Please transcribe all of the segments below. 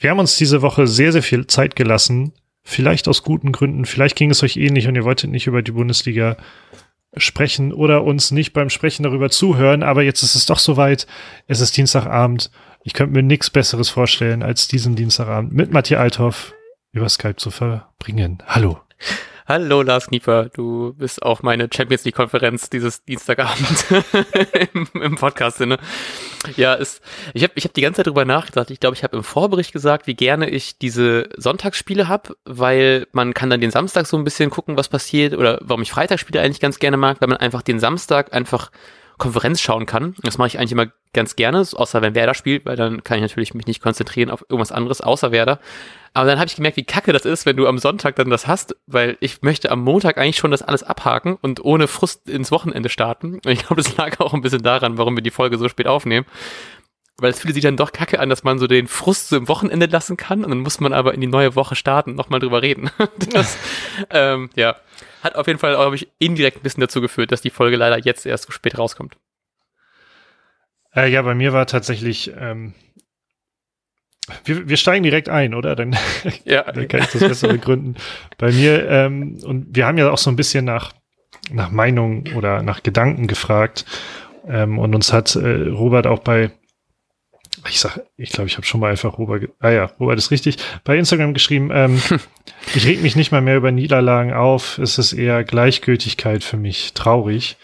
wir haben uns diese Woche sehr, sehr viel Zeit gelassen. Vielleicht aus guten Gründen. Vielleicht ging es euch ähnlich und ihr wolltet nicht über die Bundesliga sprechen oder uns nicht beim Sprechen darüber zuhören. Aber jetzt ist es doch soweit. Es ist Dienstagabend. Ich könnte mir nichts Besseres vorstellen, als diesen Dienstagabend mit Matthias Althoff über Skype zu verbringen. Hallo. Hallo Lars Knieper, du bist auch meine Champions League Konferenz dieses Dienstagabend im, im Podcast-Sinne. Ja, ist, ich habe ich hab die ganze Zeit drüber nachgedacht. Ich glaube, ich habe im Vorbericht gesagt, wie gerne ich diese Sonntagsspiele habe, weil man kann dann den Samstag so ein bisschen gucken, was passiert oder warum ich Freitagsspiele eigentlich ganz gerne mag, weil man einfach den Samstag einfach Konferenz schauen kann. Das mache ich eigentlich immer ganz gerne, außer wenn Werder spielt, weil dann kann ich natürlich mich nicht konzentrieren auf irgendwas anderes außer Werder. Aber dann habe ich gemerkt, wie kacke das ist, wenn du am Sonntag dann das hast, weil ich möchte am Montag eigentlich schon das alles abhaken und ohne Frust ins Wochenende starten. Und ich glaube, das lag auch ein bisschen daran, warum wir die Folge so spät aufnehmen. Weil es fühlt sich dann doch kacke an, dass man so den Frust so im Wochenende lassen kann und dann muss man aber in die neue Woche starten, nochmal drüber reden. Das, ähm, ja, hat auf jeden Fall, glaube ich, indirekt ein bisschen dazu geführt, dass die Folge leider jetzt erst so spät rauskommt. Äh, ja, bei mir war tatsächlich ähm, wir, wir steigen direkt ein, oder? Dann, ja. dann kann ich das besser begründen. Bei mir, ähm, und wir haben ja auch so ein bisschen nach, nach Meinung oder nach Gedanken gefragt. Ähm, und uns hat äh, Robert auch bei, ich sag, ich glaube, ich habe schon mal einfach Robert, ah ja, Robert ist richtig, bei Instagram geschrieben, ähm, ich reg mich nicht mal mehr über Niederlagen auf, es ist eher Gleichgültigkeit für mich, traurig.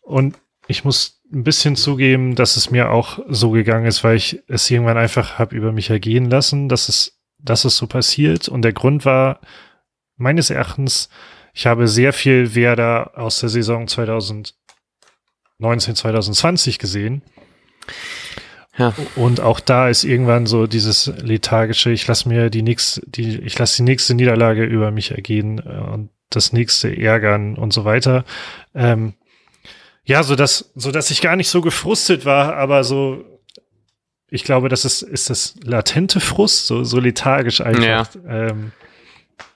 Und ich muss ein bisschen zugeben, dass es mir auch so gegangen ist, weil ich es irgendwann einfach habe über mich ergehen lassen, dass es, dass es so passiert. Und der Grund war meines Erachtens, ich habe sehr viel Werder aus der Saison 2019, 2020 gesehen. Ja. Und auch da ist irgendwann so dieses lethargische, ich lasse mir die nächste, die, ich lasse die nächste Niederlage über mich ergehen äh, und das nächste ärgern und so weiter. Ähm, ja, so dass, so dass ich gar nicht so gefrustet war, aber so, ich glaube, das ist, ist das latente Frust, so, so lethargisch einfach. Ja. Ähm,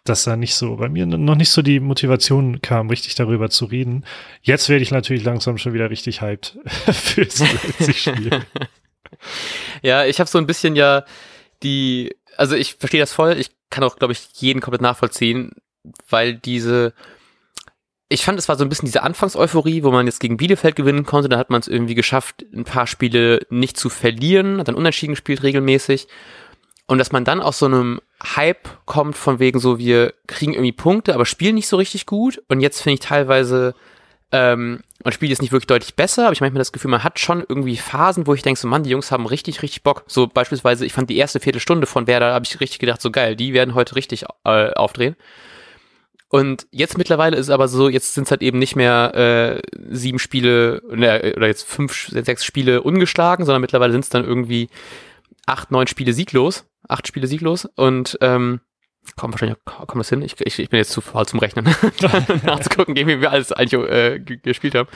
dass da nicht so, bei mir noch nicht so die Motivation kam, richtig darüber zu reden. Jetzt werde ich natürlich langsam schon wieder richtig hyped fürs Leipzig-Spiel. ja, ich habe so ein bisschen ja die, also ich verstehe das voll, ich kann auch, glaube ich, jeden komplett nachvollziehen, weil diese, ich fand, es war so ein bisschen diese Anfangseuphorie, wo man jetzt gegen Bielefeld gewinnen konnte. Da hat man es irgendwie geschafft, ein paar Spiele nicht zu verlieren, hat dann unentschieden gespielt regelmäßig. Und dass man dann aus so einem Hype kommt von wegen so, wir kriegen irgendwie Punkte, aber spielen nicht so richtig gut. Und jetzt finde ich teilweise, ähm, man spielt jetzt nicht wirklich deutlich besser, aber ich manchmal das Gefühl, man hat schon irgendwie Phasen, wo ich denke, so Mann, die Jungs haben richtig, richtig Bock. So beispielsweise, ich fand die erste Viertelstunde von Werder, habe ich richtig gedacht, so geil, die werden heute richtig äh, aufdrehen. Und jetzt mittlerweile ist es aber so, jetzt sind es halt eben nicht mehr äh, sieben Spiele ne, oder jetzt fünf, sechs Spiele ungeschlagen, sondern mittlerweile sind es dann irgendwie acht, neun Spiele sieglos, acht Spiele sieglos und ähm, komm, wahrscheinlich kommt das hin. Ich, ich, ich bin jetzt zu faul zum Rechnen, nachzugucken, wie wir alles eigentlich äh, gespielt haben.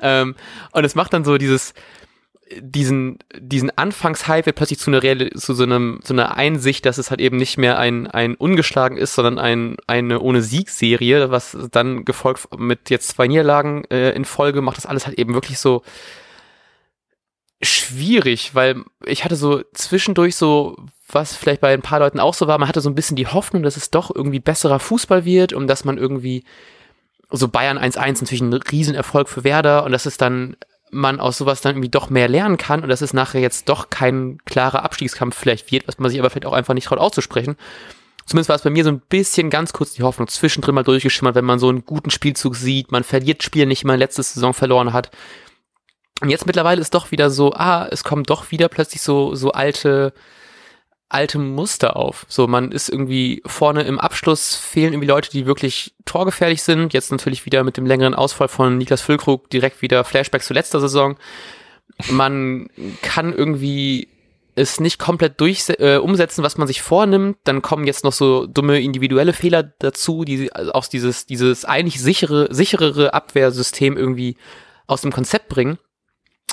Ähm, und es macht dann so dieses, diesen, diesen Anfangshype wird plötzlich zu einer, Real, zu so einem, zu einer Einsicht, dass es halt eben nicht mehr ein, ein ungeschlagen ist, sondern ein, eine ohne Siegserie, was dann gefolgt mit jetzt zwei Niederlagen äh, in Folge macht das alles halt eben wirklich so schwierig, weil ich hatte so zwischendurch so, was vielleicht bei ein paar Leuten auch so war, man hatte so ein bisschen die Hoffnung, dass es doch irgendwie besserer Fußball wird und dass man irgendwie so Bayern 1-1 natürlich ein Riesenerfolg für Werder und dass es dann man aus sowas dann irgendwie doch mehr lernen kann und dass es nachher jetzt doch kein klarer Abstiegskampf vielleicht wird, was man sich aber vielleicht auch einfach nicht traut auszusprechen. Zumindest war es bei mir so ein bisschen ganz kurz die Hoffnung zwischendrin mal durchgeschimmert, wenn man so einen guten Spielzug sieht, man verliert Spiele nicht, mal letzte Saison verloren hat. Und jetzt mittlerweile ist doch wieder so, ah, es kommen doch wieder plötzlich so, so alte, alte Muster auf. So, man ist irgendwie vorne im Abschluss, fehlen irgendwie Leute, die wirklich torgefährlich sind. Jetzt natürlich wieder mit dem längeren Ausfall von Niklas Füllkrug direkt wieder Flashbacks zu letzter Saison. Man kann irgendwie es nicht komplett durch äh, umsetzen, was man sich vornimmt, dann kommen jetzt noch so dumme individuelle Fehler dazu, die aus dieses dieses eigentlich sichere sicherere Abwehrsystem irgendwie aus dem Konzept bringen.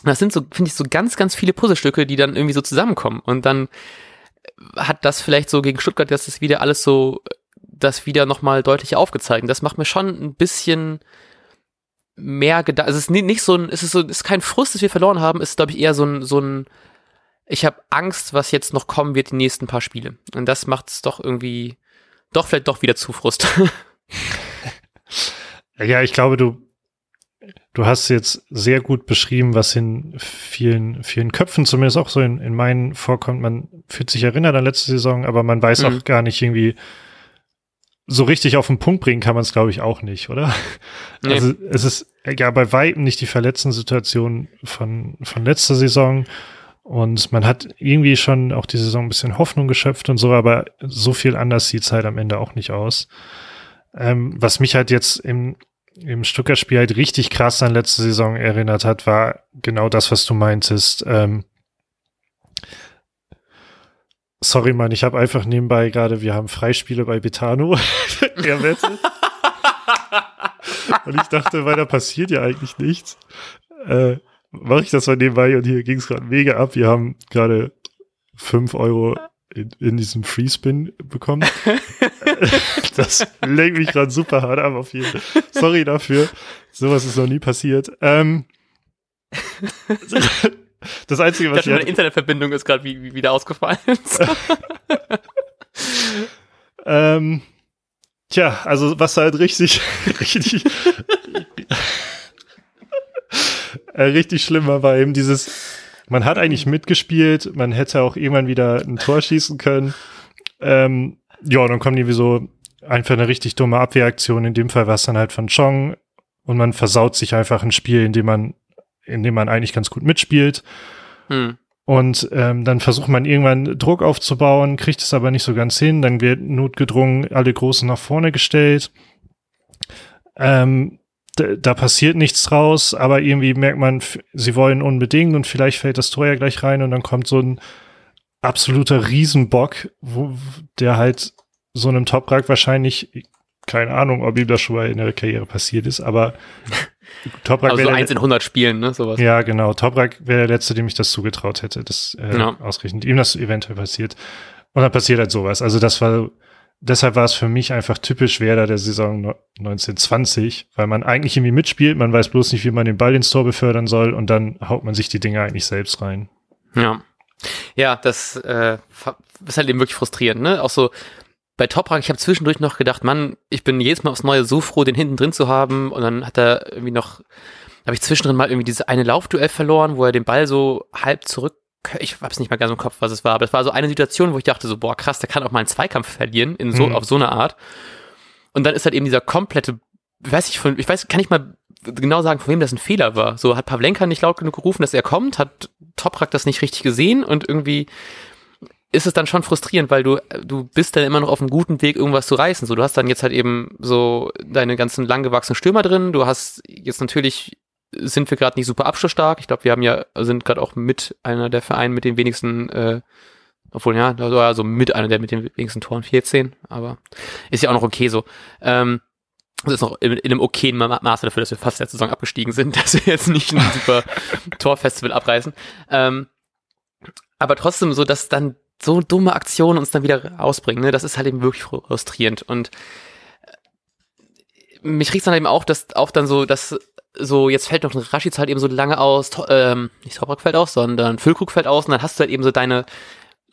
Das sind so finde ich so ganz ganz viele Puzzlestücke, die dann irgendwie so zusammenkommen und dann hat das vielleicht so gegen Stuttgart, dass das wieder alles so, das wieder nochmal deutlich aufgezeigt. Das macht mir schon ein bisschen mehr Gedanken. Also es ist nicht so ein, es ist so, es ist kein Frust, dass wir verloren haben, es ist, glaube ich, eher so ein, so ein, ich habe Angst, was jetzt noch kommen wird, die nächsten paar Spiele. Und das macht es doch irgendwie, doch vielleicht doch wieder zu Frust. ja, ich glaube, du, du hast jetzt sehr gut beschrieben, was in vielen, vielen Köpfen, zumindest auch so in, in meinen vorkommt. Man fühlt sich erinnert an letzte Saison, aber man weiß mhm. auch gar nicht irgendwie, so richtig auf den Punkt bringen kann man es, glaube ich, auch nicht, oder? Nee. Also es ist ja bei weitem nicht die Verletzten-Situation von, von letzter Saison. Und man hat irgendwie schon auch die Saison ein bisschen Hoffnung geschöpft und so, aber so viel anders sieht es halt am Ende auch nicht aus. Ähm, was mich halt jetzt im, im Stuttgart-Spiel halt richtig krass an letzte Saison erinnert hat, war genau das, was du meintest. Ähm, sorry, Mann, ich habe einfach nebenbei gerade, wir haben Freispiele bei Betano erwettet. und ich dachte, weil da passiert ja eigentlich nichts. Äh, mache ich das mal nebenbei und hier ging es gerade mega ab. Wir haben gerade fünf Euro in, in diesem Freespin bekommen. das lenkt mich gerade super hart ab auf jeden Fall. Sorry dafür. Sowas ist noch nie passiert. Ähm, das Einzige, was ich. Meine Internetverbindung ist gerade wie, wie wieder ausgefallen. ähm, tja, also was halt richtig, richtig äh, richtig schlimm war, war eben dieses, man hat eigentlich mitgespielt, man hätte auch irgendwann wieder ein Tor schießen können. Ähm, ja, dann kommt irgendwie so einfach eine richtig dumme Abwehraktion. In dem Fall war es dann halt von Chong und man versaut sich einfach ein Spiel, in dem man, in dem man eigentlich ganz gut mitspielt. Hm. Und ähm, dann versucht man irgendwann Druck aufzubauen, kriegt es aber nicht so ganz hin. Dann wird notgedrungen alle Großen nach vorne gestellt. Ähm, da passiert nichts draus, aber irgendwie merkt man, sie wollen unbedingt und vielleicht fällt das Tor ja gleich rein und dann kommt so ein absoluter Riesenbock, wo der halt so einem Toprak wahrscheinlich, keine Ahnung, ob ihm das schon mal in der Karriere passiert ist, aber Toprak also so eins in 100 Spielen, ne, sowas. Ja, genau. Toprak wäre der Letzte, dem ich das zugetraut hätte, das äh, ja. ausgerechnet ihm das eventuell passiert. Und dann passiert halt sowas. Also das war deshalb war es für mich einfach typisch Werder der Saison 1920, weil man eigentlich irgendwie mitspielt, man weiß bloß nicht, wie man den Ball ins Tor befördern soll und dann haut man sich die Dinge eigentlich selbst rein. Ja. Ja, das äh, ist halt eben wirklich frustrierend, ne? Auch so bei Toprak, ich habe zwischendurch noch gedacht, Mann, ich bin jedes Mal aufs Neue so froh, den hinten drin zu haben und dann hat er irgendwie noch habe ich zwischendrin mal irgendwie diese eine Laufduell verloren, wo er den Ball so halb zurück ich hab's nicht mehr ganz im Kopf, was es war, aber es war so eine Situation, wo ich dachte so, boah, krass, der kann auch mal einen Zweikampf verlieren, in so, mhm. auf so eine Art. Und dann ist halt eben dieser komplette, weiß ich von, ich weiß, kann ich mal genau sagen, von wem das ein Fehler war. So hat Pavlenka nicht laut genug gerufen, dass er kommt, hat Toprak das nicht richtig gesehen und irgendwie ist es dann schon frustrierend, weil du, du bist dann immer noch auf einem guten Weg, irgendwas zu reißen. So, du hast dann jetzt halt eben so deine ganzen langgewachsenen Stürmer drin. Du hast jetzt natürlich sind wir gerade nicht super abschlussstark. Ich glaube, wir haben ja, sind gerade auch mit einer der Vereine mit den wenigsten, äh, obwohl ja, also mit einer der mit den wenigsten Toren 14, aber ist ja auch noch okay so. Ähm, das ist noch in, in einem okayen Maße dafür, dass wir fast der Saison abgestiegen sind, dass wir jetzt nicht ein super Torfestival abreißen. Ähm, aber trotzdem so, dass dann so dumme Aktionen uns dann wieder rausbringen, ne, das ist halt eben wirklich frustrierend und äh, mich riecht dann eben auch, dass auch dann so, dass so, jetzt fällt noch ein Rashids halt eben so lange aus, ähm, nicht Toprak fällt aus, sondern Füllkrug fällt aus und dann hast du halt eben so deine,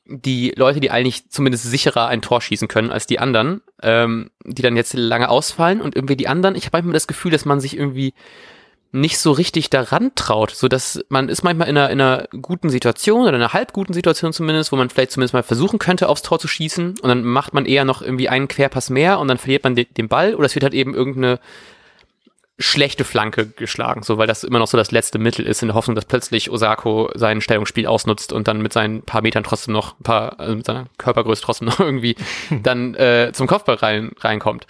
die Leute, die eigentlich zumindest sicherer ein Tor schießen können als die anderen, ähm, die dann jetzt lange ausfallen und irgendwie die anderen, ich habe manchmal das Gefühl, dass man sich irgendwie nicht so richtig daran traut, so dass man ist manchmal in einer, in einer guten Situation oder in einer halb guten Situation zumindest, wo man vielleicht zumindest mal versuchen könnte, aufs Tor zu schießen und dann macht man eher noch irgendwie einen Querpass mehr und dann verliert man den, den Ball oder es wird halt eben irgendeine schlechte Flanke geschlagen, so weil das immer noch so das letzte Mittel ist, in der Hoffnung, dass plötzlich Osako sein Stellungsspiel ausnutzt und dann mit seinen paar Metern trotzdem noch ein paar, also mit seiner Körpergröße trotzdem noch irgendwie dann äh, zum Kopfball rein, reinkommt.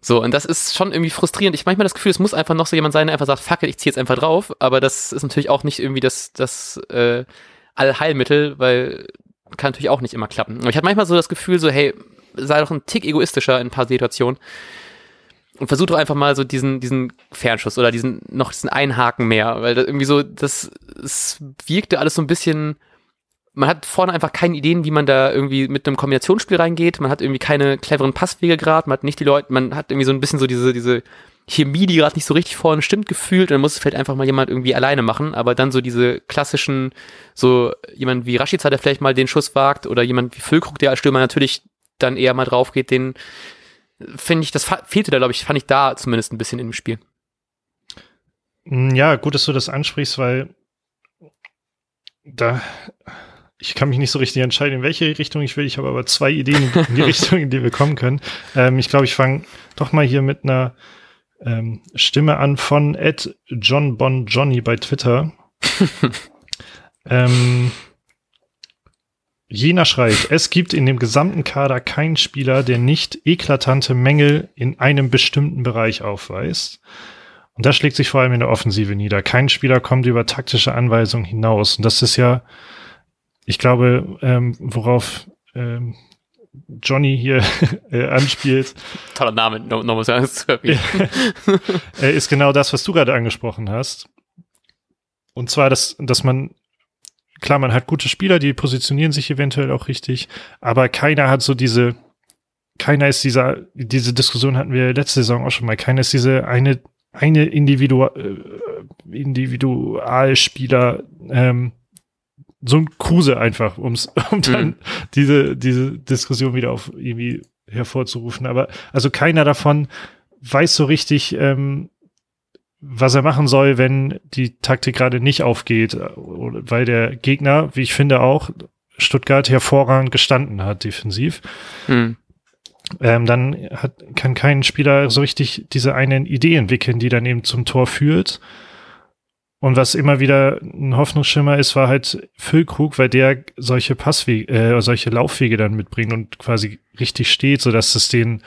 So, und das ist schon irgendwie frustrierend. Ich manchmal das Gefühl, es muss einfach noch so jemand sein, der einfach sagt, fuck it, ich zieh jetzt einfach drauf, aber das ist natürlich auch nicht irgendwie das, das äh, Allheilmittel, weil kann natürlich auch nicht immer klappen. Aber ich hatte manchmal so das Gefühl, so, hey, sei doch ein Tick egoistischer in ein paar Situationen und versuch doch einfach mal so diesen, diesen Fernschuss oder diesen, noch diesen Einhaken mehr, weil das irgendwie so, das, es wirkte alles so ein bisschen, man hat vorne einfach keine Ideen, wie man da irgendwie mit einem Kombinationsspiel reingeht, man hat irgendwie keine cleveren Passwege gerade, man hat nicht die Leute, man hat irgendwie so ein bisschen so diese, diese Chemie, die gerade nicht so richtig vorne stimmt, gefühlt. Und dann muss es vielleicht einfach mal jemand irgendwie alleine machen. Aber dann so diese klassischen, so jemand wie Rashica, der vielleicht mal den Schuss wagt, oder jemand wie Füllkrug, der als Stürmer natürlich dann eher mal drauf geht, den finde ich, das fehlte da, glaube ich, fand ich da zumindest ein bisschen im Spiel. Mm, ja, gut, dass du das ansprichst, weil da ich kann mich nicht so richtig entscheiden, in welche Richtung ich will. Ich habe aber zwei Ideen in die Richtung, in die wir kommen können. Ähm, ich glaube, ich fange doch mal hier mit einer ähm, Stimme an von Ed John Bon Johnny bei Twitter. ähm, Jener schreibt, es gibt in dem gesamten Kader keinen Spieler, der nicht eklatante Mängel in einem bestimmten Bereich aufweist. Und das schlägt sich vor allem in der Offensive nieder. Kein Spieler kommt über taktische Anweisungen hinaus. Und das ist ja, ich glaube, ähm, worauf ähm, Johnny hier äh, anspielt. Toller Name, nochmal no, no, zu äh, ist genau das, was du gerade angesprochen hast. Und zwar, dass, dass man klar, man hat gute Spieler, die positionieren sich eventuell auch richtig, aber keiner hat so diese, keiner ist dieser, diese Diskussion hatten wir letzte Saison auch schon mal, keiner ist diese eine, eine Individu äh, Individualspieler, ähm, so ein Kruse einfach, um's, um dann mhm. diese, diese Diskussion wieder auf irgendwie hervorzurufen. Aber also keiner davon weiß so richtig, ähm, was er machen soll, wenn die Taktik gerade nicht aufgeht, weil der Gegner, wie ich finde auch, Stuttgart hervorragend gestanden hat defensiv. Hm. Ähm, dann hat, kann kein Spieler so richtig diese eine Idee entwickeln, die dann eben zum Tor führt. Und was immer wieder ein Hoffnungsschimmer ist, war halt Füllkrug, weil der solche Passwege, äh, solche Laufwege dann mitbringt und quasi richtig steht, so dass es den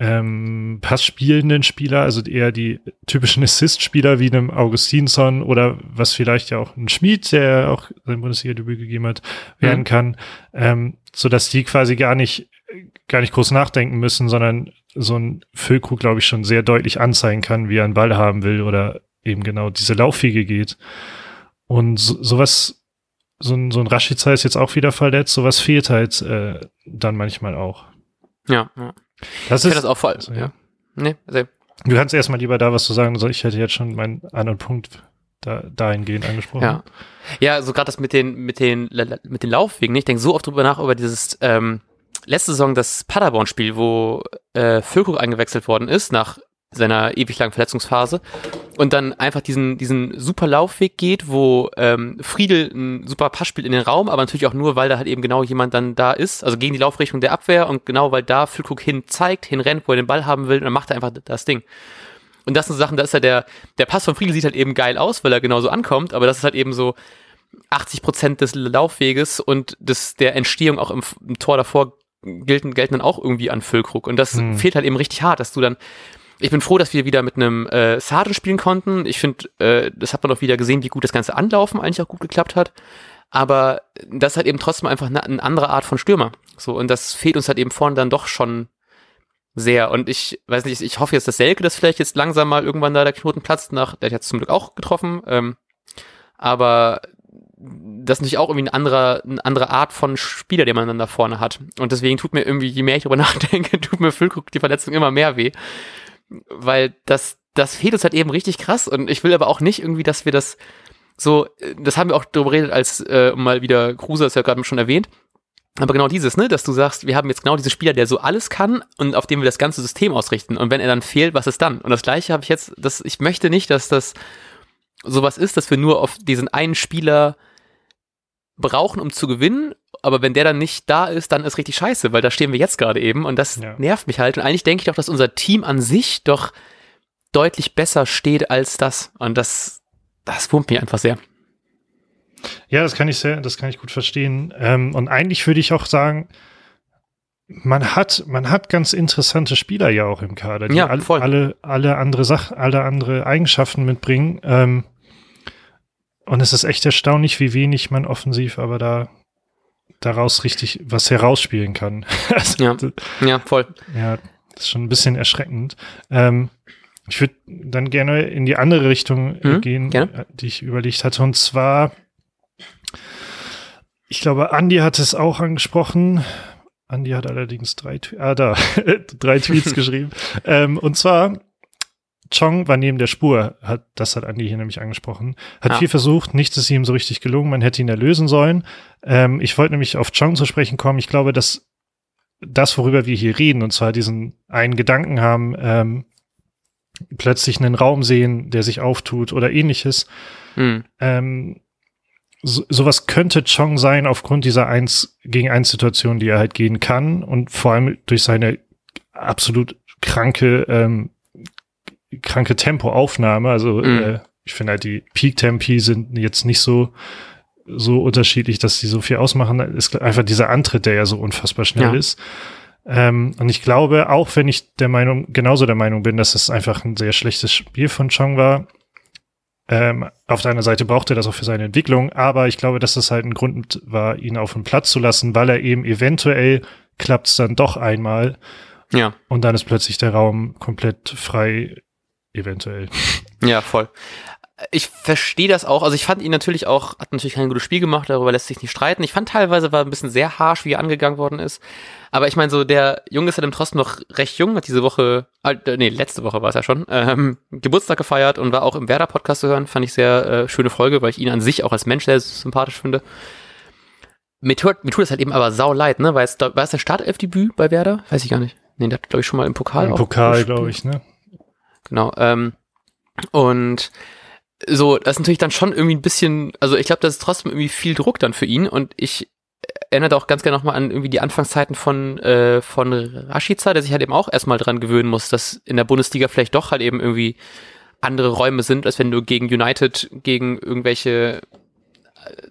ähm, passspielenden Spieler, also eher die typischen Assist-Spieler wie einem Augustinsson oder was vielleicht ja auch ein Schmied, der auch sein Bundesliga-Debüt gegeben hat, werden mhm. kann, ähm, so dass die quasi gar nicht, gar nicht groß nachdenken müssen, sondern so ein Füllkrug, glaube ich, schon sehr deutlich anzeigen kann, wie er einen Ball haben will oder eben genau diese Laufwege geht. Und so, sowas, so ein, so ein Rashica ist jetzt auch wieder verletzt, sowas fehlt halt äh, dann manchmal auch. Ja, ja. Das ich ist das auch voll. Also, ja. Nee, also. Du kannst erstmal lieber da was zu sagen. Ich hätte jetzt schon meinen anderen Punkt da, dahingehend angesprochen. Ja, ja so gerade das mit den, mit den, mit den Laufwegen. Ich denke so oft drüber nach über dieses ähm, letzte Saison das Paderborn-Spiel, wo äh, Füllkrug eingewechselt worden ist nach seiner ewig langen Verletzungsphase und dann einfach diesen, diesen super Laufweg geht, wo ähm, Friedel ein super Pass spielt in den Raum, aber natürlich auch nur, weil da halt eben genau jemand dann da ist, also gegen die Laufrichtung der Abwehr und genau weil da Füllkrug hin zeigt, hinrennt, wo er den Ball haben will und dann macht er einfach das Ding. Und das sind Sachen, da ist ja der, der Pass von Friedel sieht halt eben geil aus, weil er genauso ankommt, aber das ist halt eben so 80 Prozent des Laufweges und des, der Entstehung auch im, im Tor davor gelten, gelten dann auch irgendwie an Füllkrug. Und das hm. fehlt halt eben richtig hart, dass du dann ich bin froh, dass wir wieder mit einem äh, Sargent spielen konnten. Ich finde, äh, das hat man auch wieder gesehen, wie gut das ganze Anlaufen eigentlich auch gut geklappt hat. Aber das halt eben trotzdem einfach eine, eine andere Art von Stürmer. So, und das fehlt uns halt eben vorne dann doch schon sehr. Und ich weiß nicht, ich hoffe jetzt, dass Selke das vielleicht jetzt langsam mal irgendwann da der Knoten platzt, nach, der hat jetzt zum Glück auch getroffen. Ähm, aber das ist natürlich auch irgendwie eine andere, eine andere Art von Spieler, den man dann da vorne hat. Und deswegen tut mir irgendwie, je mehr ich darüber nachdenke, tut mir Füllkrug die Verletzung immer mehr weh weil das, das fehlt uns halt eben richtig krass und ich will aber auch nicht irgendwie, dass wir das so, das haben wir auch darüber geredet, als äh, mal wieder Kruse, ist ja gerade schon erwähnt, aber genau dieses, ne, dass du sagst, wir haben jetzt genau diesen Spieler, der so alles kann und auf dem wir das ganze System ausrichten. Und wenn er dann fehlt, was ist dann? Und das gleiche habe ich jetzt, das, ich möchte nicht, dass das sowas ist, dass wir nur auf diesen einen Spieler brauchen, um zu gewinnen. Aber wenn der dann nicht da ist, dann ist richtig scheiße, weil da stehen wir jetzt gerade eben und das ja. nervt mich halt. Und eigentlich denke ich doch, dass unser Team an sich doch deutlich besser steht als das. Und das, das wurmt mich einfach sehr. Ja, das kann ich sehr, das kann ich gut verstehen. Ähm, und eigentlich würde ich auch sagen, man hat, man hat ganz interessante Spieler ja auch im Kader, die ja, all, alle, alle andere Sachen, alle andere Eigenschaften mitbringen. Ähm, und es ist echt erstaunlich, wie wenig man offensiv aber da daraus richtig was herausspielen kann. also, ja. ja, voll. Ja, das ist schon ein bisschen erschreckend. Ähm, ich würde dann gerne in die andere Richtung äh, mhm, gehen, gerne. Äh, die ich überlegt hatte. Und zwar, ich glaube, Andi hat es auch angesprochen. Andi hat allerdings drei, ah, da, drei Tweets geschrieben. Ähm, und zwar Chong war neben der Spur, hat, das hat Andi hier nämlich angesprochen, hat ja. viel versucht, nichts ist ihm so richtig gelungen, man hätte ihn erlösen sollen. Ähm, ich wollte nämlich auf Chong zu sprechen kommen. Ich glaube, dass das, worüber wir hier reden, und zwar diesen einen Gedanken haben, ähm, plötzlich einen Raum sehen, der sich auftut oder ähnliches. Mhm. Ähm, so, sowas könnte Chong sein aufgrund dieser eins gegen eins Situation, die er halt gehen kann und vor allem durch seine absolut kranke ähm, kranke Tempoaufnahme. Also mhm. äh, ich finde halt die Peak Tempi sind jetzt nicht so so unterschiedlich, dass sie so viel ausmachen. Ist einfach dieser Antritt, der ja so unfassbar schnell ja. ist. Ähm, und ich glaube, auch wenn ich der Meinung, genauso der Meinung bin, dass es einfach ein sehr schlechtes Spiel von Chong war, ähm, auf der einen Seite braucht er das auch für seine Entwicklung, aber ich glaube, dass das halt ein Grund war, ihn auf den Platz zu lassen, weil er eben eventuell klappt es dann doch einmal. Ja. Und dann ist plötzlich der Raum komplett frei, eventuell. Ja, voll ich verstehe das auch. Also ich fand ihn natürlich auch, hat natürlich kein gutes Spiel gemacht, darüber lässt sich nicht streiten. Ich fand teilweise war ein bisschen sehr harsh, wie er angegangen worden ist. Aber ich meine, so der Junge ist ja dann trotzdem noch recht jung, hat diese Woche, äh, nee, letzte Woche war es ja schon, ähm, Geburtstag gefeiert und war auch im Werder-Podcast zu hören. Fand ich sehr äh, schöne Folge, weil ich ihn an sich auch als Mensch sehr sympathisch finde. Mir tut, mir tut es halt eben aber sau leid, ne? Weil es, war es der Startelf-Debüt bei Werder? Weiß ich gar nicht. Nee, der hat, glaube ich, schon mal im Pokal Im Pokal, glaube ich, ne? Genau. Ähm, und so, das ist natürlich dann schon irgendwie ein bisschen, also ich glaube, das ist trotzdem irgendwie viel Druck dann für ihn und ich erinnere auch ganz gerne nochmal an irgendwie die Anfangszeiten von, äh, von Rashica, der sich halt eben auch erstmal dran gewöhnen muss, dass in der Bundesliga vielleicht doch halt eben irgendwie andere Räume sind, als wenn du gegen United, gegen irgendwelche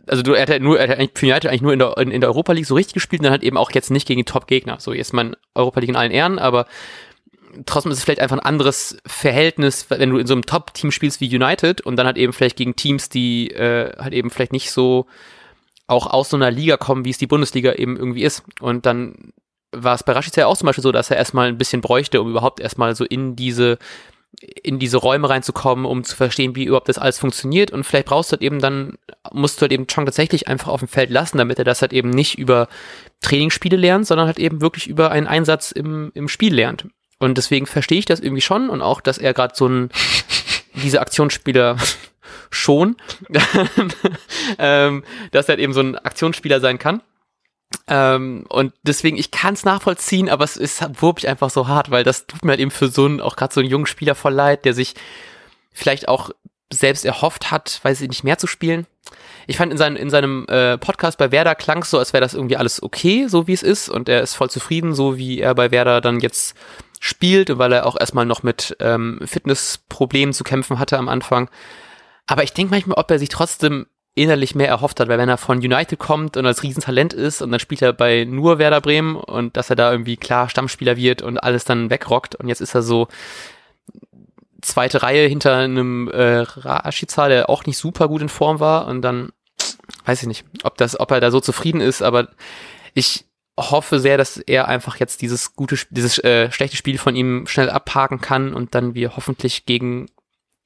also du, er hat halt nur, er hat für United eigentlich nur in der, in, in der Europa League so richtig gespielt und dann halt eben auch jetzt nicht gegen Top-Gegner. So, jetzt mal Europa League in allen Ehren, aber trotzdem ist es vielleicht einfach ein anderes Verhältnis, wenn du in so einem Top-Team spielst wie United und dann halt eben vielleicht gegen Teams, die äh, halt eben vielleicht nicht so auch aus so einer Liga kommen, wie es die Bundesliga eben irgendwie ist. Und dann war es bei Rashica ja auch zum Beispiel so, dass er erstmal ein bisschen bräuchte, um überhaupt erstmal so in diese in diese Räume reinzukommen, um zu verstehen, wie überhaupt das alles funktioniert. Und vielleicht brauchst du halt eben dann, musst du halt eben Chong tatsächlich einfach auf dem Feld lassen, damit er das halt eben nicht über Trainingsspiele lernt, sondern halt eben wirklich über einen Einsatz im, im Spiel lernt. Und deswegen verstehe ich das irgendwie schon und auch, dass er gerade so ein, diese Aktionsspieler schon, ähm, dass er halt eben so ein Aktionsspieler sein kann. Ähm, und deswegen, ich kann es nachvollziehen, aber es ist wurb ich einfach so hart, weil das tut mir halt eben für so einen, auch gerade so einen jungen Spieler voll leid, der sich vielleicht auch selbst erhofft hat, weiß ich nicht, mehr zu spielen. Ich fand in, seinem in seinem äh, Podcast bei Werder klang es so, als wäre das irgendwie alles okay, so wie es ist. Und er ist voll zufrieden, so wie er bei Werder dann jetzt spielt, weil er auch erstmal noch mit ähm, Fitnessproblemen zu kämpfen hatte am Anfang. Aber ich denke manchmal, ob er sich trotzdem innerlich mehr erhofft hat, weil wenn er von United kommt und als Riesentalent ist und dann spielt er bei nur Werder Bremen und dass er da irgendwie klar Stammspieler wird und alles dann wegrockt und jetzt ist er so zweite Reihe hinter einem äh, Rashica, der auch nicht super gut in Form war und dann weiß ich nicht, ob das, ob er da so zufrieden ist, aber ich hoffe sehr, dass er einfach jetzt dieses gute, dieses äh, schlechte Spiel von ihm schnell abhaken kann und dann wir hoffentlich gegen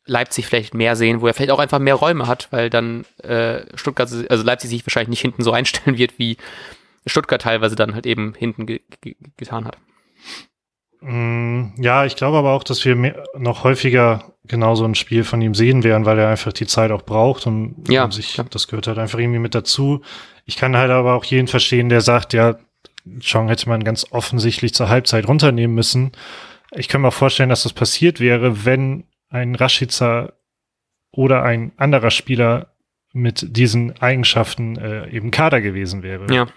Leipzig vielleicht mehr sehen, wo er vielleicht auch einfach mehr Räume hat, weil dann äh, Stuttgart, also Leipzig sich wahrscheinlich nicht hinten so einstellen wird, wie Stuttgart teilweise dann halt eben hinten ge ge getan hat. Mm, ja, ich glaube aber auch, dass wir mehr, noch häufiger genau so ein Spiel von ihm sehen werden, weil er einfach die Zeit auch braucht und ja, sich, klar. das gehört halt einfach irgendwie mit dazu. Ich kann halt aber auch jeden verstehen, der sagt, ja, Chong hätte man ganz offensichtlich zur Halbzeit runternehmen müssen. Ich kann mir auch vorstellen, dass das passiert wäre, wenn ein Rashica oder ein anderer Spieler mit diesen Eigenschaften äh, eben Kader gewesen wäre. Ja.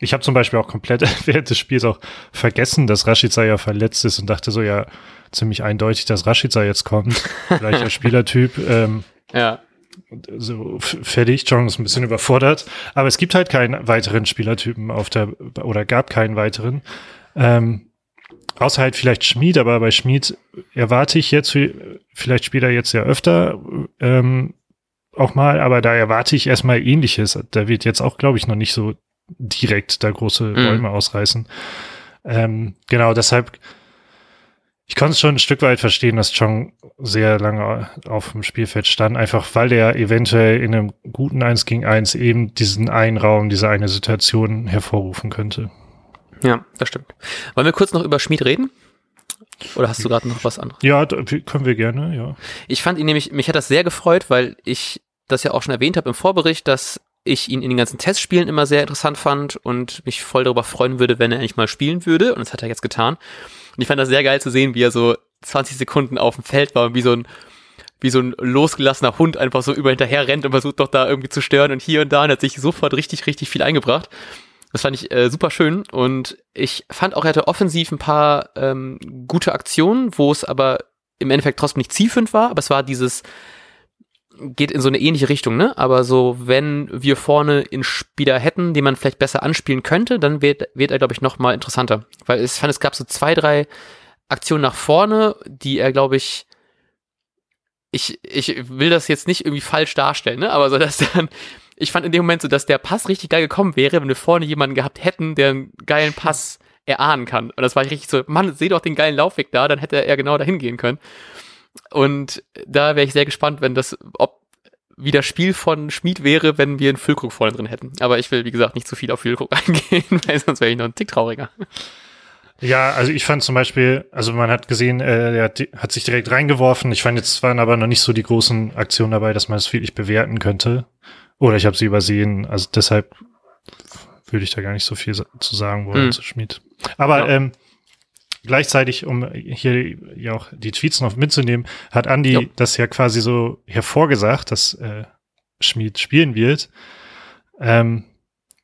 Ich habe zum Beispiel auch komplett während des Spiels auch vergessen, dass Rashica ja verletzt ist und dachte so, ja, ziemlich eindeutig, dass Rashica jetzt kommt. Gleicher Spielertyp. Ähm, ja so fertig. John ist ein bisschen überfordert. Aber es gibt halt keinen weiteren Spielertypen auf der, oder gab keinen weiteren. Ähm, außer halt vielleicht Schmied, aber bei Schmied erwarte ich jetzt, vielleicht spielt er jetzt ja öfter ähm, auch mal, aber da erwarte ich erstmal ähnliches. Da wird jetzt auch, glaube ich, noch nicht so direkt da große mhm. Bäume mhm. ausreißen. Ähm, genau, deshalb ich konnte es schon ein Stück weit verstehen, dass Chong sehr lange auf dem Spielfeld stand, einfach weil er eventuell in einem guten 1 gegen 1 eben diesen einen Raum, diese eine Situation hervorrufen könnte. Ja, das stimmt. Wollen wir kurz noch über Schmid reden? Oder hast du gerade noch was anderes? Ja, können wir gerne, ja. Ich fand ihn nämlich, mich hat das sehr gefreut, weil ich das ja auch schon erwähnt habe im Vorbericht, dass ich ihn in den ganzen Testspielen immer sehr interessant fand und mich voll darüber freuen würde, wenn er endlich mal spielen würde. Und das hat er jetzt getan. Und ich fand das sehr geil zu sehen, wie er so 20 Sekunden auf dem Feld war und wie so ein wie so ein losgelassener Hund einfach so über hinterher rennt und versucht doch da irgendwie zu stören und hier und da und hat sich sofort richtig, richtig viel eingebracht. Das fand ich äh, super schön und ich fand auch, er hatte offensiv ein paar ähm, gute Aktionen, wo es aber im Endeffekt trotzdem nicht zielführend war, aber es war dieses, geht in so eine ähnliche Richtung, ne? Aber so, wenn wir vorne einen Spieler hätten, den man vielleicht besser anspielen könnte, dann wird, wird er, glaube ich, noch mal interessanter. Weil ich fand, es gab so zwei, drei Aktionen nach vorne, die er, glaube ich, ich, ich will das jetzt nicht irgendwie falsch darstellen, ne? Aber so, dass dann, ich fand in dem Moment so, dass der Pass richtig geil gekommen wäre, wenn wir vorne jemanden gehabt hätten, der einen geilen Pass erahnen kann. Und das war ich richtig so, Mann, seh doch den geilen Laufweg da, dann hätte er genau dahin gehen können. Und da wäre ich sehr gespannt, wenn das, ob wie das Spiel von Schmied wäre, wenn wir einen Füllkrug vorne drin hätten. Aber ich will, wie gesagt, nicht zu viel auf Füllkrug eingehen, weil sonst wäre ich noch ein Tick trauriger. Ja, also ich fand zum Beispiel, also man hat gesehen, äh, er hat, hat sich direkt reingeworfen. Ich fand jetzt waren aber noch nicht so die großen Aktionen dabei, dass man es wirklich bewerten könnte. Oder ich habe sie übersehen. Also deshalb würde ich da gar nicht so viel zu sagen wollen hm. zu Schmied. Aber ja. ähm, gleichzeitig, um hier ja auch die Tweets noch mitzunehmen, hat Andy ja. das ja quasi so hervorgesagt, dass äh, Schmied spielen wird. Ähm,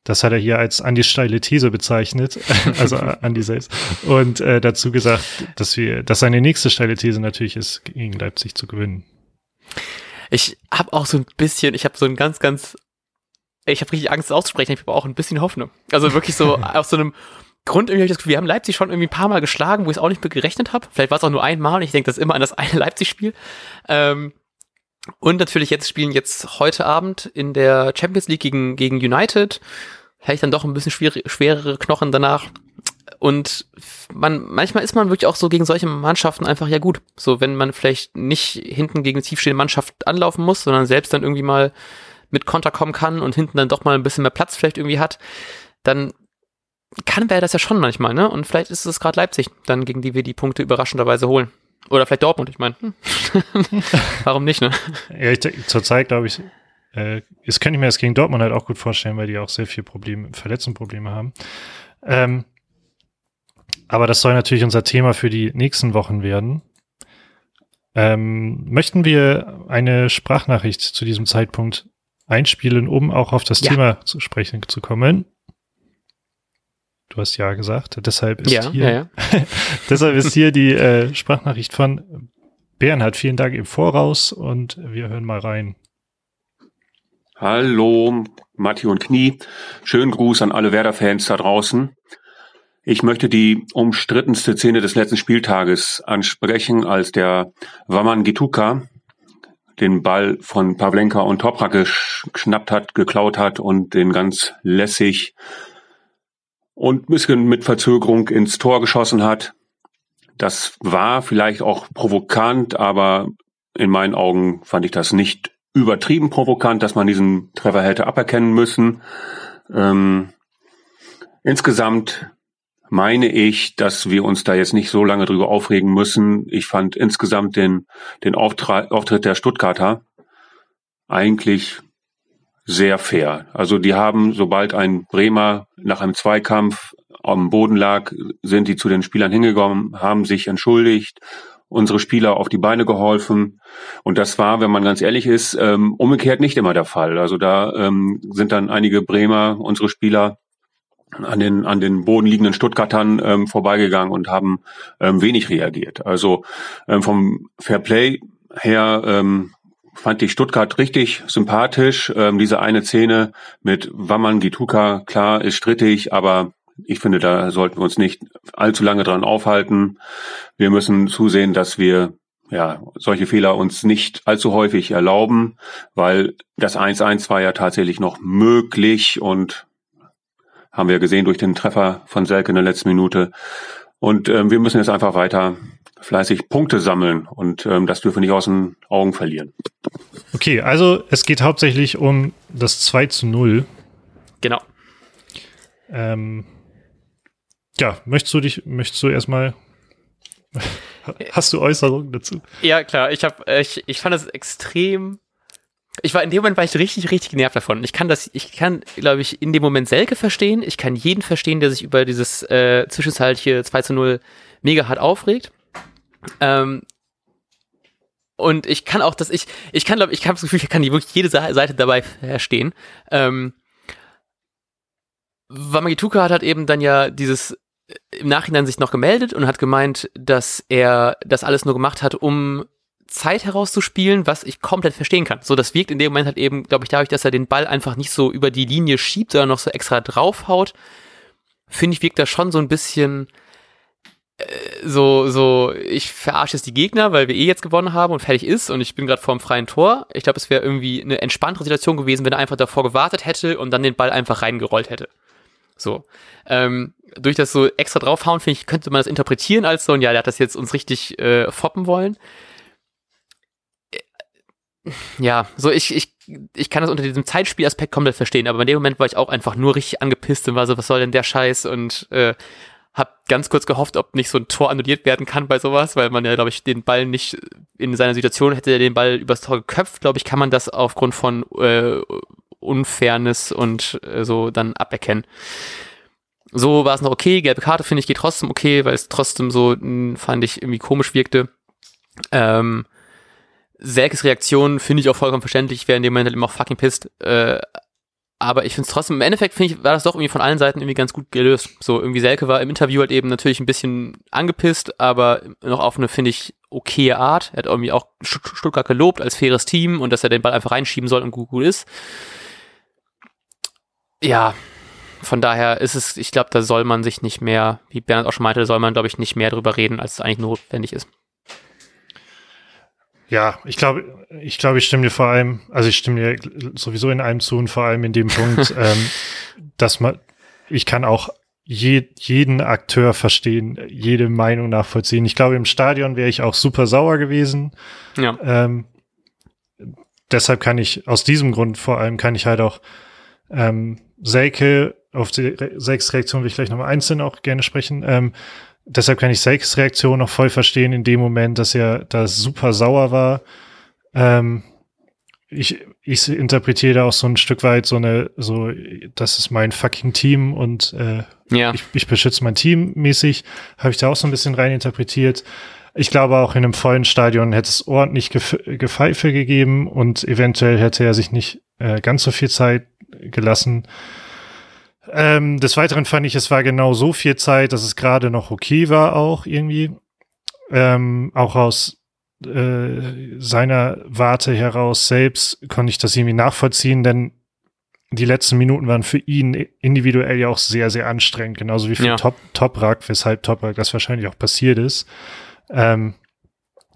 das hat er hier als Andi steile These bezeichnet, also Andi selbst. Und äh, dazu gesagt, dass wir, dass seine nächste steile These natürlich ist, gegen Leipzig zu gewinnen. Ich habe auch so ein bisschen, ich habe so ein ganz, ganz, ich habe richtig Angst auszusprechen, ich habe auch ein bisschen Hoffnung. Also wirklich so aus so einem Grund irgendwie das Gefühl, wir haben Leipzig schon irgendwie ein paar Mal geschlagen, wo ich es auch nicht mit gerechnet habe. Vielleicht war es auch nur einmal ich denke das immer an das eine Leipzig-Spiel. Ähm, und natürlich jetzt spielen jetzt heute Abend in der Champions League gegen, gegen United. Vielleicht dann doch ein bisschen schwer, schwerere Knochen danach. Und man, manchmal ist man wirklich auch so gegen solche Mannschaften einfach ja gut. So, wenn man vielleicht nicht hinten gegen eine tiefstehende Mannschaft anlaufen muss, sondern selbst dann irgendwie mal mit Konter kommen kann und hinten dann doch mal ein bisschen mehr Platz vielleicht irgendwie hat, dann kann wäre das ja schon manchmal, ne? Und vielleicht ist es gerade Leipzig, dann gegen die wir die Punkte überraschenderweise holen. Oder vielleicht Dortmund, ich meine. Hm. Warum nicht, ne? Ja, ich, zurzeit glaube ich, äh, das könnte ich mir das gegen Dortmund halt auch gut vorstellen, weil die auch sehr viel Probleme, Verletzungsprobleme haben. Ähm, aber das soll natürlich unser Thema für die nächsten Wochen werden. Ähm, möchten wir eine Sprachnachricht zu diesem Zeitpunkt einspielen, um auch auf das ja. Thema zu sprechen zu kommen? Du hast ja gesagt. Deshalb ist ja, hier, ja, ja. deshalb ist hier die äh, Sprachnachricht von Bernhard. Vielen Dank im Voraus und wir hören mal rein. Hallo, Matti und Knie. Schönen Gruß an alle Werder-Fans da draußen. Ich möchte die umstrittenste Szene des letzten Spieltages ansprechen, als der Waman Gituka den Ball von Pavlenka und Toprak geschnappt hat, geklaut hat und den ganz lässig und bisschen mit Verzögerung ins Tor geschossen hat. Das war vielleicht auch provokant, aber in meinen Augen fand ich das nicht übertrieben provokant, dass man diesen Treffer hätte aberkennen müssen. Ähm, insgesamt meine ich, dass wir uns da jetzt nicht so lange drüber aufregen müssen. Ich fand insgesamt den, den Auftritt der Stuttgarter eigentlich sehr fair. Also die haben, sobald ein Bremer nach einem Zweikampf am Boden lag, sind die zu den Spielern hingekommen, haben sich entschuldigt, unsere Spieler auf die Beine geholfen. Und das war, wenn man ganz ehrlich ist, ähm, umgekehrt nicht immer der Fall. Also da ähm, sind dann einige Bremer, unsere Spieler, an den an den Boden liegenden Stuttgartern ähm, vorbeigegangen und haben ähm, wenig reagiert. Also ähm, vom Fairplay her ähm, fand ich Stuttgart richtig sympathisch. Ähm, diese eine Szene mit Wamman Gituka, klar, ist strittig, aber ich finde, da sollten wir uns nicht allzu lange dran aufhalten. Wir müssen zusehen, dass wir ja, solche Fehler uns nicht allzu häufig erlauben, weil das 1-1 war ja tatsächlich noch möglich und haben wir gesehen durch den Treffer von Selke in der letzten Minute. Und ähm, wir müssen jetzt einfach weiter fleißig Punkte sammeln und ähm, das dürfen wir nicht aus den Augen verlieren. Okay, also es geht hauptsächlich um das 2 zu 0. Genau. Ähm, ja, möchtest du dich, möchtest du erstmal Hast du Äußerungen dazu? Ja, klar. Ich, hab, ich, ich fand das extrem ich war in dem Moment war ich richtig, richtig genervt davon. Ich kann das, ich kann, glaube ich, in dem Moment Selke verstehen. Ich kann jeden verstehen, der sich über dieses äh, Zwischenzeitliche 2 zu 0 mega hart aufregt. Ähm, und ich kann auch, dass ich, ich kann, glaube ich, habe das Gefühl, ich kann wirklich jede Seite dabei verstehen. Ähm, Wamagituka hat eben dann ja dieses äh, im Nachhinein sich noch gemeldet und hat gemeint, dass er das alles nur gemacht hat, um Zeit herauszuspielen, was ich komplett verstehen kann. So, das wirkt in dem Moment halt eben, glaube ich, dadurch, dass er den Ball einfach nicht so über die Linie schiebt, sondern noch so extra draufhaut, finde ich, wirkt das schon so ein bisschen, so, so, ich verarsche jetzt die Gegner, weil wir eh jetzt gewonnen haben und fertig ist und ich bin gerade vor dem freien Tor. Ich glaube, es wäre irgendwie eine entspanntere Situation gewesen, wenn er einfach davor gewartet hätte und dann den Ball einfach reingerollt hätte. So. Ähm, durch das so extra draufhauen, finde ich, könnte man das interpretieren als so, und ja, der hat das jetzt uns richtig äh, foppen wollen. Ja, so ich, ich, ich kann das unter diesem Zeitspielaspekt komplett verstehen, aber in dem Moment war ich auch einfach nur richtig angepisst und war so, was soll denn der Scheiß und äh, hab ganz kurz gehofft, ob nicht so ein Tor annulliert werden kann bei sowas, weil man ja, glaube ich, den Ball nicht in seiner Situation hätte den Ball übers Tor geköpft, glaube ich, kann man das aufgrund von äh, Unfairness und äh, so dann aberkennen. So war es noch okay, gelbe Karte finde ich geht trotzdem okay, weil es trotzdem so, mh, fand ich, irgendwie komisch wirkte. Ähm, Selkes Reaktion finde ich auch vollkommen verständlich, in dem Moment halt immer fucking pisst. Äh, aber ich finde es trotzdem, im Endeffekt finde ich, war das doch irgendwie von allen Seiten irgendwie ganz gut gelöst. So, irgendwie Selke war im Interview halt eben natürlich ein bisschen angepisst, aber noch auf eine, finde ich, okaye Art. Er hat irgendwie auch Stuttgart gelobt als faires Team und dass er den Ball einfach reinschieben soll und gut, gut ist. Ja, von daher ist es, ich glaube, da soll man sich nicht mehr, wie Bernhard auch schon meinte, da soll man, glaube ich, nicht mehr drüber reden, als es eigentlich notwendig ist. Ja, ich glaube, ich glaube, ich stimme dir vor allem, also ich stimme dir sowieso in einem zu und vor allem in dem Punkt, ähm, dass man, ich kann auch je, jeden Akteur verstehen, jede Meinung nachvollziehen. Ich glaube, im Stadion wäre ich auch super sauer gewesen. Ja. Ähm, deshalb kann ich, aus diesem Grund vor allem, kann ich halt auch ähm, Selke, auf die sechs Reaktionen will ich gleich nochmal einzeln auch gerne sprechen, ähm, deshalb kann ich Sakes Reaktion noch voll verstehen in dem Moment, dass er da super sauer war. Ähm, ich, ich interpretiere da auch so ein Stück weit so eine, so, das ist mein fucking Team und äh, ja. ich, ich beschütze mein Team mäßig, habe ich da auch so ein bisschen rein interpretiert. Ich glaube auch in einem vollen Stadion hätte es ordentlich Gef Gepfeife gegeben und eventuell hätte er sich nicht äh, ganz so viel Zeit gelassen. Ähm, des Weiteren fand ich, es war genau so viel Zeit, dass es gerade noch okay war, auch irgendwie. Ähm, auch aus äh, seiner Warte heraus selbst konnte ich das irgendwie nachvollziehen, denn die letzten Minuten waren für ihn individuell ja auch sehr, sehr anstrengend, genauso wie für ja. Top, Toprak, weshalb Toprak das wahrscheinlich auch passiert ist. Ähm,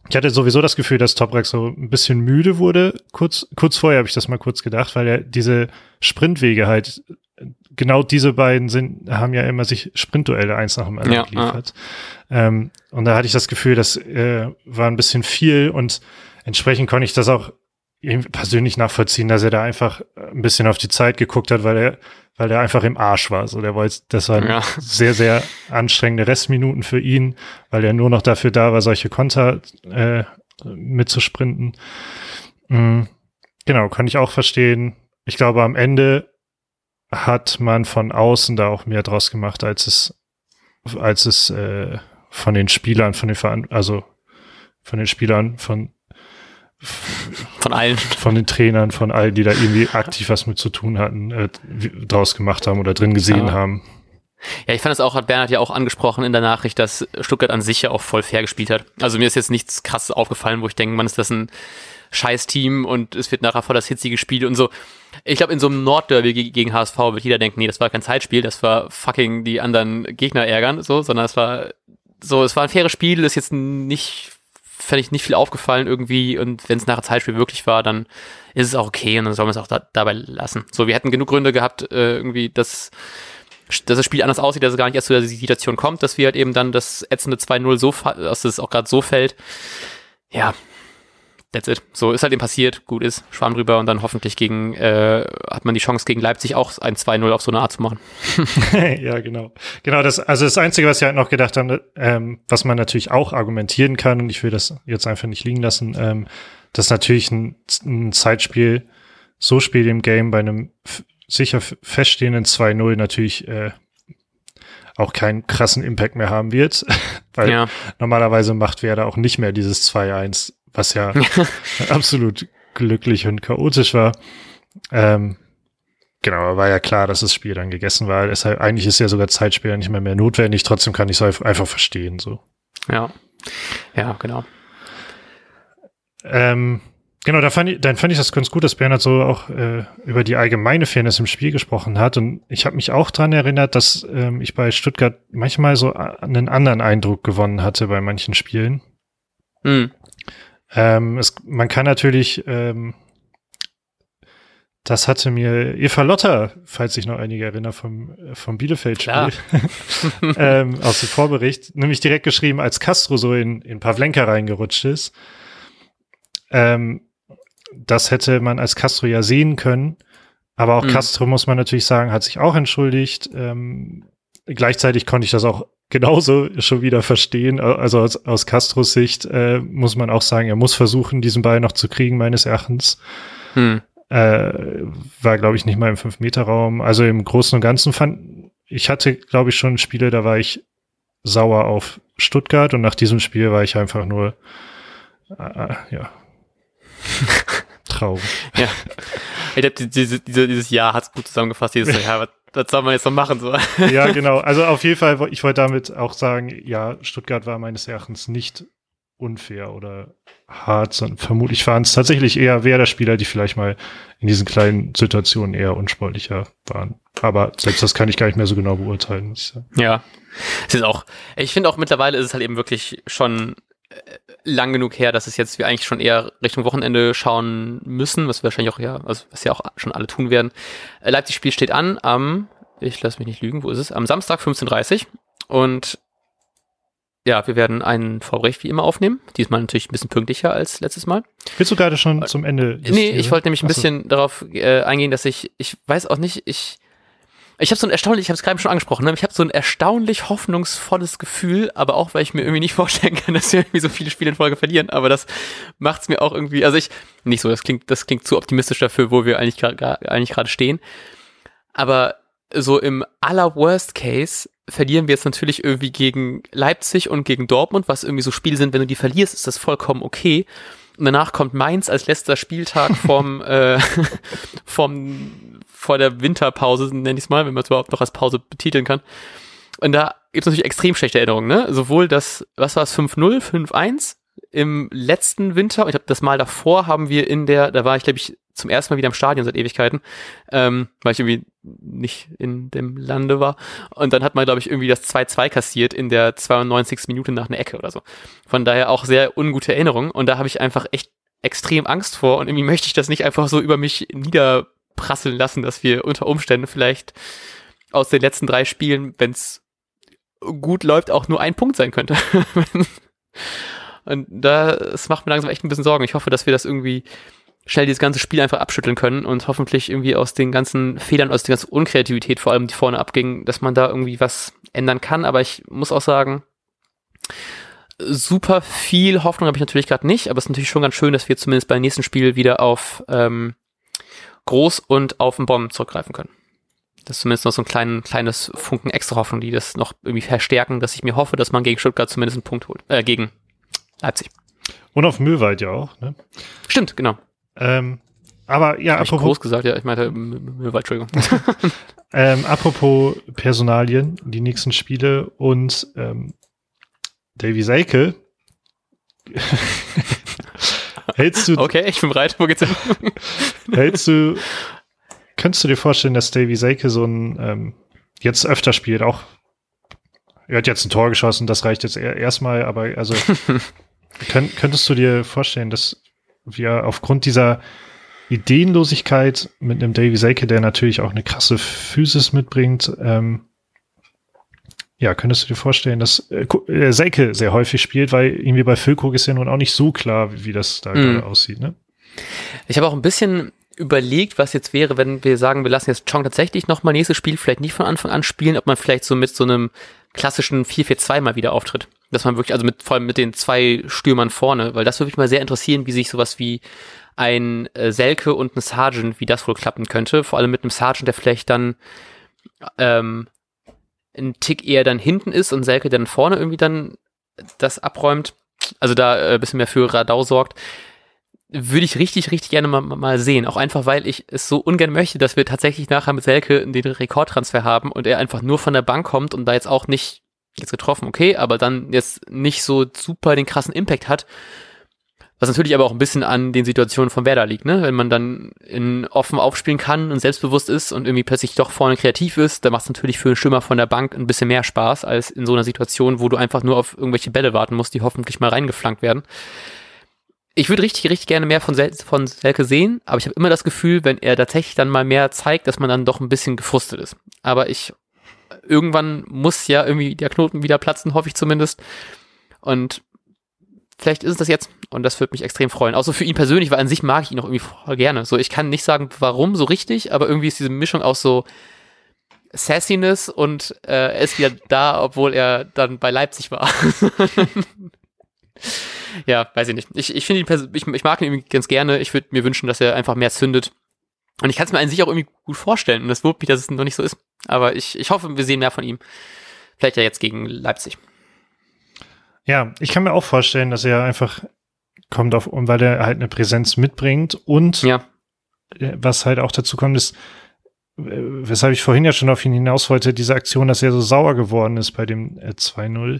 ich hatte sowieso das Gefühl, dass Toprak so ein bisschen müde wurde. Kurz, kurz vorher habe ich das mal kurz gedacht, weil er diese Sprintwege halt genau diese beiden sind, haben ja immer sich Sprintduelle eins nach dem anderen ja, geliefert. Ja. Ähm, und da hatte ich das Gefühl, das äh, war ein bisschen viel und entsprechend konnte ich das auch persönlich nachvollziehen, dass er da einfach ein bisschen auf die Zeit geguckt hat, weil er, weil er einfach im Arsch war. So, der wollte, das waren ja. sehr, sehr anstrengende Restminuten für ihn, weil er nur noch dafür da war, solche Konter äh, mitzusprinten. Mhm. Genau, kann ich auch verstehen. Ich glaube, am Ende hat man von außen da auch mehr draus gemacht, als es, als es äh, von den Spielern, von den Veran also von den Spielern, von von allen, von den Trainern, von allen, die da irgendwie aktiv was mit zu tun hatten, äh, draus gemacht haben oder drin gesehen ja. haben. Ja, ich fand es auch, hat Bernhard ja auch angesprochen in der Nachricht, dass Stuttgart an sich ja auch voll fair gespielt hat. Also mir ist jetzt nichts krasses aufgefallen, wo ich denke, man ist das ein scheiß Team und es wird nachher voll das hitzige Spiel und so. Ich glaube, in so einem Nordderby gegen HSV wird jeder denken, nee, das war kein Zeitspiel, das war fucking die anderen Gegner ärgern, so, sondern es war so, es war ein faires Spiel, ist jetzt nicht, fände ich nicht viel aufgefallen irgendwie und wenn es nachher Zeitspiel wirklich war, dann ist es auch okay und dann soll man es auch da, dabei lassen. So, wir hätten genug Gründe gehabt, äh, irgendwie, dass dass das Spiel anders aussieht, dass es gar nicht erst zu der Situation kommt, dass wir halt eben dann das ätzende 2-0 so, dass es auch gerade so fällt. Ja, that's it. So ist halt eben passiert, gut ist, Schwamm drüber und dann hoffentlich gegen, äh, hat man die Chance gegen Leipzig auch ein 2-0 auf so eine Art zu machen. ja, genau. Genau, das, also das Einzige, was ich halt noch gedacht habe, ähm, was man natürlich auch argumentieren kann, und ich will das jetzt einfach nicht liegen lassen, ähm, dass natürlich ein, ein Zeitspiel so spät im Game bei einem sicher feststehenden 2-0 natürlich äh, auch keinen krassen Impact mehr haben wird, weil ja. normalerweise macht Werder auch nicht mehr dieses 2-1 was ja absolut glücklich und chaotisch war. Ähm, genau, war ja klar, dass das Spiel dann gegessen war. Deshalb, eigentlich ist ja sogar Zeitspiel nicht mehr mehr notwendig. Trotzdem kann ich es einfach verstehen, so. Ja. Ja, genau. Ähm, genau, da fand ich, dann fand ich das ganz gut, dass Bernhard so auch äh, über die allgemeine Fairness im Spiel gesprochen hat. Und ich habe mich auch dran erinnert, dass ähm, ich bei Stuttgart manchmal so einen anderen Eindruck gewonnen hatte bei manchen Spielen. Mhm. Ähm, es, man kann natürlich, ähm, das hatte mir Eva Lotter, falls sich noch einige erinnern, vom, vom Bielefeld-Spiel, ähm, aus dem Vorbericht, nämlich direkt geschrieben, als Castro so in, in Pavlenka reingerutscht ist. Ähm, das hätte man als Castro ja sehen können. Aber auch mhm. Castro, muss man natürlich sagen, hat sich auch entschuldigt. Ähm, gleichzeitig konnte ich das auch genauso schon wieder verstehen. Also aus, aus Castros Sicht äh, muss man auch sagen, er muss versuchen, diesen Ball noch zu kriegen, meines Erachtens. Hm. Äh, war, glaube ich, nicht mal im Fünf-Meter-Raum. Also im Großen und Ganzen fand ich hatte, glaube ich, schon Spiele, da war ich sauer auf Stuttgart und nach diesem Spiel war ich einfach nur äh, ja traurig. ja. Ich glaube, diese, diese, dieses Jahr hat es gut zusammengefasst. Dieses Jahr, was soll man jetzt noch machen? So. Ja, genau. Also auf jeden Fall, ich wollte damit auch sagen, ja, Stuttgart war meines Erachtens nicht unfair oder hart, sondern vermutlich waren es tatsächlich eher Werder-Spieler, die vielleicht mal in diesen kleinen Situationen eher unsportlicher waren. Aber selbst das kann ich gar nicht mehr so genau beurteilen. Ja, es ist auch, ich finde auch mittlerweile ist es halt eben wirklich schon äh, lang genug her, dass es jetzt wir eigentlich schon eher Richtung Wochenende schauen müssen, was wir wahrscheinlich auch ja, also was ja auch schon alle tun werden. Äh, Leipzig-Spiel steht an am, ich lasse mich nicht lügen, wo ist es? Am Samstag 15.30 und ja, wir werden einen Vorbericht wie immer aufnehmen. Diesmal natürlich ein bisschen pünktlicher als letztes Mal. Willst du gerade schon zum Ende? Nee, ich wollte nämlich ein bisschen darauf äh, eingehen, dass ich, ich weiß auch nicht, ich ich habe so ein erstaunlich, ich habe es gerade schon angesprochen, ne? ich habe so ein erstaunlich hoffnungsvolles Gefühl, aber auch, weil ich mir irgendwie nicht vorstellen kann, dass wir irgendwie so viele Spiele in Folge verlieren, aber das macht's mir auch irgendwie, also ich, nicht so, das klingt, das klingt zu optimistisch dafür, wo wir eigentlich gerade eigentlich gerade stehen. Aber so im aller Worst Case verlieren wir jetzt natürlich irgendwie gegen Leipzig und gegen Dortmund, was irgendwie so Spiele sind, wenn du die verlierst, ist das vollkommen okay. Und danach kommt Mainz als letzter Spieltag vom, äh, vom, vor der Winterpause, nenne ich es mal, wenn man es überhaupt noch als Pause betiteln kann. Und da gibt es natürlich extrem schlechte Erinnerungen, ne? Sowohl das, was war es, 5-0, 5-1 im letzten Winter, ich glaube, das Mal davor haben wir in der, da war ich, glaube ich, zum ersten Mal wieder im Stadion seit Ewigkeiten, ähm, weil ich irgendwie nicht in dem Lande war. Und dann hat man, glaube ich, irgendwie das 2-2 kassiert in der 92. Minute nach einer Ecke oder so. Von daher auch sehr ungute Erinnerungen. Und da habe ich einfach echt extrem Angst vor. Und irgendwie möchte ich das nicht einfach so über mich niederprasseln lassen, dass wir unter Umständen vielleicht aus den letzten drei Spielen, wenn es gut läuft, auch nur ein Punkt sein könnte. Und da, es macht mir langsam echt ein bisschen Sorgen. Ich hoffe, dass wir das irgendwie schnell dieses ganze Spiel einfach abschütteln können und hoffentlich irgendwie aus den ganzen Fehlern, aus der ganzen Unkreativität vor allem, die vorne abging, dass man da irgendwie was ändern kann. Aber ich muss auch sagen, super viel Hoffnung habe ich natürlich gerade nicht, aber es ist natürlich schon ganz schön, dass wir zumindest beim nächsten Spiel wieder auf ähm, Groß und auf den Bomben zurückgreifen können. Das ist zumindest noch so ein klein, kleines Funken extra Hoffnung, die das noch irgendwie verstärken, dass ich mir hoffe, dass man gegen Stuttgart zumindest einen Punkt holt. Äh, gegen Leipzig. Und auf Mühlwald ja auch, ne? Stimmt, genau. Ähm, aber ja, Hab apropos. Ich groß gesagt, ja, ich meinte, Entschuldigung. ähm, apropos Personalien, die nächsten Spiele und ähm, Davy Seike. hältst du. Okay, ich bin bereit, wo geht's hin? hältst du. Könntest du dir vorstellen, dass Davy Seike so ein ähm, jetzt öfter spielt, auch er hat jetzt ein Tor geschossen, das reicht jetzt erstmal, aber also könnt, könntest du dir vorstellen, dass wir aufgrund dieser Ideenlosigkeit mit einem Davy Selke, der natürlich auch eine krasse Physis mitbringt, ähm, ja, könntest du dir vorstellen, dass äh, äh, Selke sehr häufig spielt, weil irgendwie bei Füllkrug ist ja nun auch nicht so klar, wie, wie das da mhm. gerade aussieht, ne? Ich habe auch ein bisschen überlegt, was jetzt wäre, wenn wir sagen, wir lassen jetzt Chong tatsächlich nochmal nächstes Spiel vielleicht nicht von Anfang an spielen, ob man vielleicht so mit so einem klassischen 4-4-2 mal wieder auftritt. Dass man wirklich, also mit, vor allem mit den zwei Stürmern vorne, weil das würde mich mal sehr interessieren, wie sich sowas wie ein äh, Selke und ein Sergeant, wie das wohl klappen könnte. Vor allem mit einem Sergeant, der vielleicht dann ähm, ein Tick eher dann hinten ist und Selke dann vorne irgendwie dann das abräumt. Also da äh, ein bisschen mehr für Radau sorgt würde ich richtig, richtig gerne mal, mal sehen. Auch einfach, weil ich es so ungern möchte, dass wir tatsächlich nachher mit Selke den Rekordtransfer haben und er einfach nur von der Bank kommt und da jetzt auch nicht jetzt getroffen, okay, aber dann jetzt nicht so super den krassen Impact hat. Was natürlich aber auch ein bisschen an den Situationen von Werder liegt, ne? Wenn man dann in offen aufspielen kann und selbstbewusst ist und irgendwie plötzlich doch vorne kreativ ist, dann macht es natürlich für einen Stürmer von der Bank ein bisschen mehr Spaß als in so einer Situation, wo du einfach nur auf irgendwelche Bälle warten musst, die hoffentlich mal reingeflankt werden ich würde richtig, richtig gerne mehr von, Sel von Selke sehen, aber ich habe immer das Gefühl, wenn er tatsächlich dann mal mehr zeigt, dass man dann doch ein bisschen gefrustet ist. Aber ich, irgendwann muss ja irgendwie der Knoten wieder platzen, hoffe ich zumindest. Und vielleicht ist es das jetzt und das würde mich extrem freuen. Außer für ihn persönlich, weil an sich mag ich ihn auch irgendwie voll gerne. So, ich kann nicht sagen, warum so richtig, aber irgendwie ist diese Mischung aus so Sassiness und äh, er ist wieder da, obwohl er dann bei Leipzig war. ja, weiß ich nicht. Ich, ich finde ihn, ich, ich mag ihn irgendwie ganz gerne. Ich würde mir wünschen, dass er einfach mehr zündet. Und ich kann es mir an sich auch irgendwie gut vorstellen. Und das wurmt mich, dass es noch nicht so ist. Aber ich, ich hoffe, wir sehen mehr von ihm. Vielleicht ja jetzt gegen Leipzig. Ja, ich kann mir auch vorstellen, dass er einfach kommt auf, weil er halt eine Präsenz mitbringt und ja. Äh, was halt auch dazu kommt, ist, äh, weshalb ich vorhin ja schon auf ihn hinaus wollte, diese Aktion, dass er so sauer geworden ist bei dem 2-0 äh,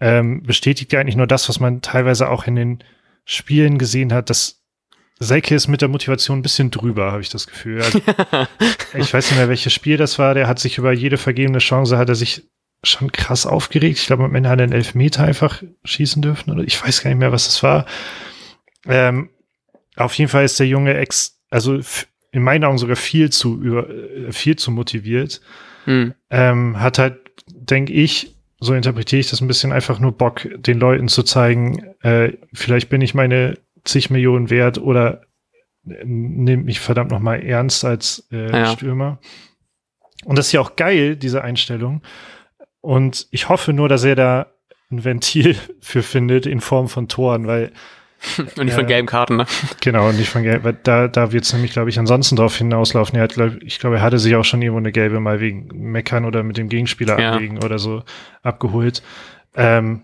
ähm, bestätigt ja eigentlich nur das, was man teilweise auch in den Spielen gesehen hat, dass Seike ist mit der Motivation ein bisschen drüber, habe ich das Gefühl. Also, ich weiß nicht mehr, welches Spiel das war. Der hat sich über jede vergebene Chance, hat er sich schon krass aufgeregt. Ich glaube, am Ende hat er einen Elfmeter einfach schießen dürfen. Oder ich weiß gar nicht mehr, was das war. Ähm, auf jeden Fall ist der Junge ex, also in meinen Augen sogar viel zu über, äh, viel zu motiviert. Mhm. Ähm, hat halt, denke ich, so interpretiere ich das ein bisschen einfach nur Bock, den Leuten zu zeigen, äh, vielleicht bin ich meine zig Millionen wert oder nehmt mich verdammt noch mal ernst als äh, ja. Stürmer. Und das ist ja auch geil, diese Einstellung. Und ich hoffe nur, dass er da ein Ventil für findet in Form von Toren, weil und nicht von gelben Karten, ne? Genau, und nicht von gelben, weil da, da wird es nämlich, glaube ich, ansonsten drauf hinauslaufen. Er hat, glaub, ich glaube, er hatte sich auch schon irgendwo eine gelbe mal wegen Meckern oder mit dem Gegenspieler ja. abwägen oder so abgeholt. Ähm,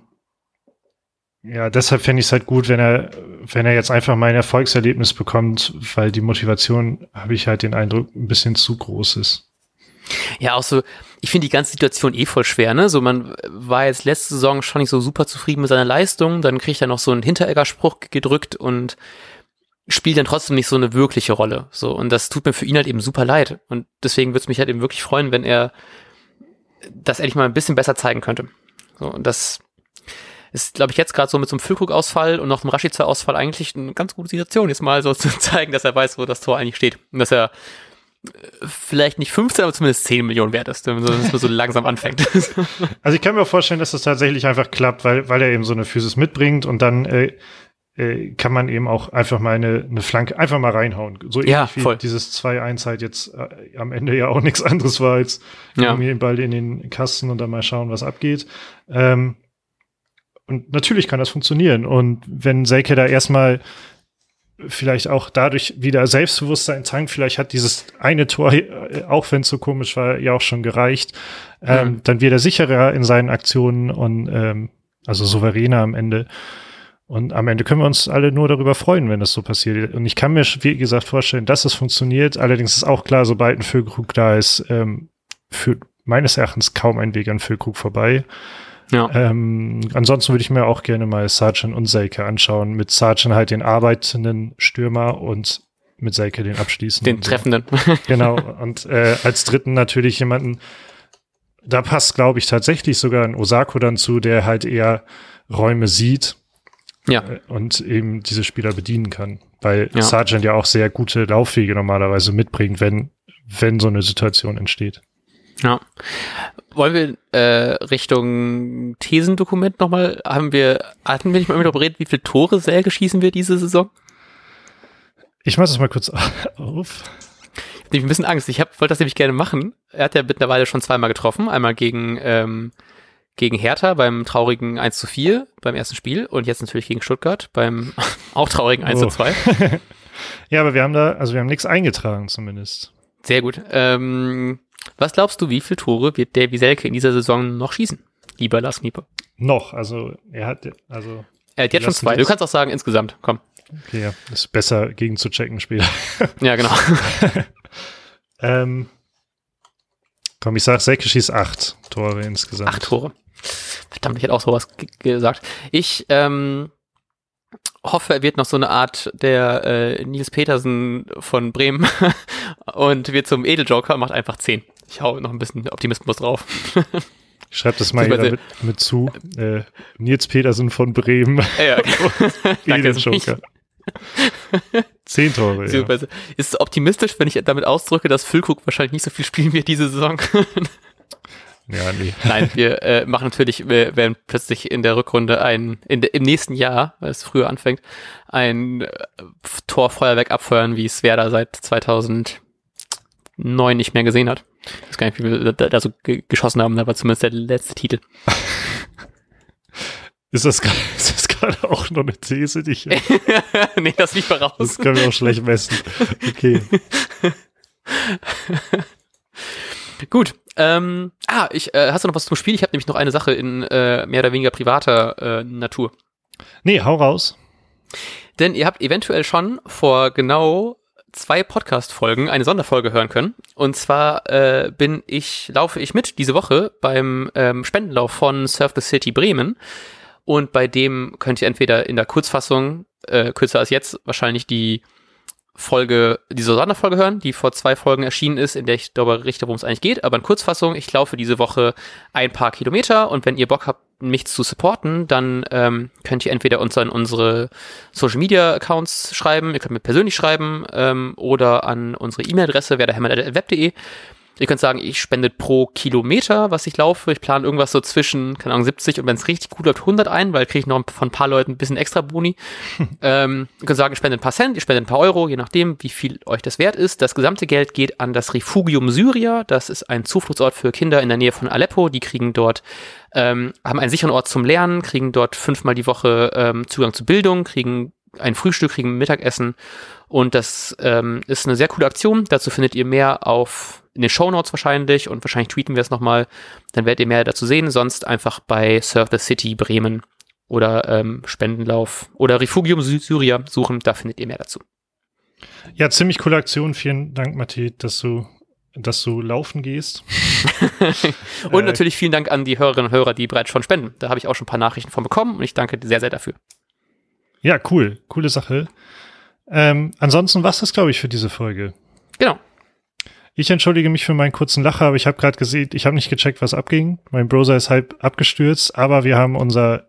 ja, deshalb fände ich es halt gut, wenn er, wenn er jetzt einfach mal ein Erfolgserlebnis bekommt, weil die Motivation, habe ich halt den Eindruck, ein bisschen zu groß ist. Ja, auch so, ich finde die ganze Situation eh voll schwer, ne? So, man war jetzt letzte Saison schon nicht so super zufrieden mit seiner Leistung, dann kriegt er noch so einen Hinteregger-Spruch gedrückt und spielt dann trotzdem nicht so eine wirkliche Rolle. So, und das tut mir für ihn halt eben super leid. Und deswegen würde es mich halt eben wirklich freuen, wenn er das endlich mal ein bisschen besser zeigen könnte. So, und das ist, glaube ich, jetzt gerade so mit so einem Füllkrug-Ausfall und noch einem Rashica-Ausfall eigentlich eine ganz gute Situation, jetzt mal so zu zeigen, dass er weiß, wo das Tor eigentlich steht. Und dass er vielleicht nicht 15, aber zumindest 10 Millionen wert ist, wenn man so, langsam anfängt. Also ich kann mir vorstellen, dass das tatsächlich einfach klappt, weil, weil er eben so eine Physis mitbringt und dann äh, äh, kann man eben auch einfach mal eine, eine Flanke einfach mal reinhauen. So ähnlich ja, voll. wie dieses 2-1 halt jetzt äh, am Ende ja auch nichts anderes war, als ja. irgendwie den Ball in den Kasten und dann mal schauen, was abgeht. Ähm, und natürlich kann das funktionieren. Und wenn Selke da erstmal vielleicht auch dadurch wieder Selbstbewusstsein tankt. Vielleicht hat dieses eine Tor, äh, auch wenn es so komisch war, ja auch schon gereicht. Ähm, mhm. Dann wird er sicherer in seinen Aktionen und ähm, also souveräner am Ende. Und am Ende können wir uns alle nur darüber freuen, wenn das so passiert. Und ich kann mir, wie gesagt, vorstellen, dass es funktioniert. Allerdings ist auch klar, sobald ein Füllkrug da ist, ähm, führt meines Erachtens kaum ein Weg an Füllkrug vorbei. Ja. Ähm, ansonsten würde ich mir auch gerne mal Sargent und Seike anschauen. Mit Sargent halt den arbeitenden Stürmer und mit Seike den abschließenden. Den treffenden. genau. Und äh, als dritten natürlich jemanden, da passt, glaube ich, tatsächlich sogar ein Osako dann zu, der halt eher Räume sieht. Ja. Äh, und eben diese Spieler bedienen kann. Weil ja. Sargent ja auch sehr gute Laufwege normalerweise mitbringt, wenn, wenn so eine Situation entsteht. Ja. Wollen wir äh, Richtung Thesendokument nochmal, haben wir, hatten wir nicht mal darüber geredet, wie viele Tore Selke schießen wir diese Saison? Ich mach das mal kurz auf. Ich habe ein bisschen Angst. Ich wollte das nämlich gerne machen. Er hat ja mittlerweile schon zweimal getroffen. Einmal gegen, ähm, gegen Hertha beim traurigen 1 zu 4 beim ersten Spiel und jetzt natürlich gegen Stuttgart beim auch traurigen 1 oh. zu 2. ja, aber wir haben da, also wir haben nichts eingetragen zumindest. Sehr gut. Ähm, was glaubst du, wie viele Tore wird Davy Selke in dieser Saison noch schießen? Lieber Lars Knieper. Noch, also er hat, also. Er hat jetzt schon zwei. Du kannst auch sagen insgesamt, komm. Okay, ja. Ist besser gegen zu checken später. ja, genau. ähm, komm, ich sag, Selke schießt acht Tore insgesamt. Acht Tore. Verdammt, ich hätte auch sowas gesagt. Ich ähm, hoffe, er wird noch so eine Art der äh, Nils Petersen von Bremen und wird zum Edeljoker, macht einfach 10. Ich hau noch ein bisschen Optimismus drauf. Ich schreibe das mal hier mit, mit, zu. Äh, Nils Petersen von Bremen. Ja, Edeljoker. Zehn Tore. Ja. Ist es optimistisch, wenn ich damit ausdrücke, dass Füllkrug wahrscheinlich nicht so viel spielen wird diese Saison? Ja, nee. Nein, wir äh, machen natürlich, wir werden plötzlich in der Rückrunde ein, in de, im nächsten Jahr, weil es früher anfängt, ein äh, Torfeuerwerk abfeuern, wie es Werder seit 2009 nicht mehr gesehen hat. Ich weiß gar nicht, wie wir da, so geschossen haben, war zumindest der letzte Titel. Ist das, ist das gerade auch noch eine These, die ich. nee, das liegt mal raus. Das können wir auch schlecht messen. Okay. Gut, ähm, ah, ich, äh, hast du noch was zum Spiel? Ich habe nämlich noch eine Sache in äh, mehr oder weniger privater äh, Natur. Nee, hau raus. Denn ihr habt eventuell schon vor genau zwei Podcast-Folgen eine Sonderfolge hören können. Und zwar äh, bin ich, laufe ich mit diese Woche beim ähm, Spendenlauf von Surf the City Bremen. Und bei dem könnt ihr entweder in der Kurzfassung, äh, kürzer als jetzt, wahrscheinlich die Folge, diese Sonderfolge hören, die vor zwei Folgen erschienen ist, in der ich darüber berichte, worum es eigentlich geht. Aber in Kurzfassung, ich laufe diese Woche ein paar Kilometer und wenn ihr Bock habt, mich zu supporten, dann ähm, könnt ihr entweder uns an unsere Social Media Accounts schreiben, ihr könnt mir persönlich schreiben ähm, oder an unsere E-Mail-Adresse werderhemmer.web.de. Ihr könnt sagen, ich spende pro Kilometer, was ich laufe. Ich plane irgendwas so zwischen, keine Ahnung, 70 und wenn es richtig gut läuft, 100 ein, weil kriege ich noch von ein paar Leuten ein bisschen extra Boni. ähm, ihr könnt sagen, ich spende ein paar Cent, ich spende ein paar Euro, je nachdem, wie viel euch das wert ist. Das gesamte Geld geht an das Refugium Syria. Das ist ein Zufluchtsort für Kinder in der Nähe von Aleppo. Die kriegen dort ähm, haben einen sicheren Ort zum Lernen, kriegen dort fünfmal die Woche ähm, Zugang zu Bildung, kriegen ein Frühstück, kriegen Mittagessen und das ähm, ist eine sehr coole Aktion. Dazu findet ihr mehr auf in den Show Notes wahrscheinlich und wahrscheinlich tweeten wir es nochmal. Dann werdet ihr mehr dazu sehen. Sonst einfach bei Surf the City Bremen oder ähm, Spendenlauf oder Refugium Syria suchen. Da findet ihr mehr dazu. Ja, ziemlich coole Aktion. Vielen Dank, Matthias, dass du, dass du laufen gehst. und äh, natürlich vielen Dank an die Hörerinnen und Hörer, die bereits schon spenden. Da habe ich auch schon ein paar Nachrichten von bekommen und ich danke sehr, sehr dafür. Ja, cool. Coole Sache. Ähm, ansonsten war es das, glaube ich, für diese Folge. Genau. Ich entschuldige mich für meinen kurzen Lacher, aber ich habe gerade gesehen, ich habe nicht gecheckt, was abging. Mein Browser ist halb abgestürzt, aber wir haben unser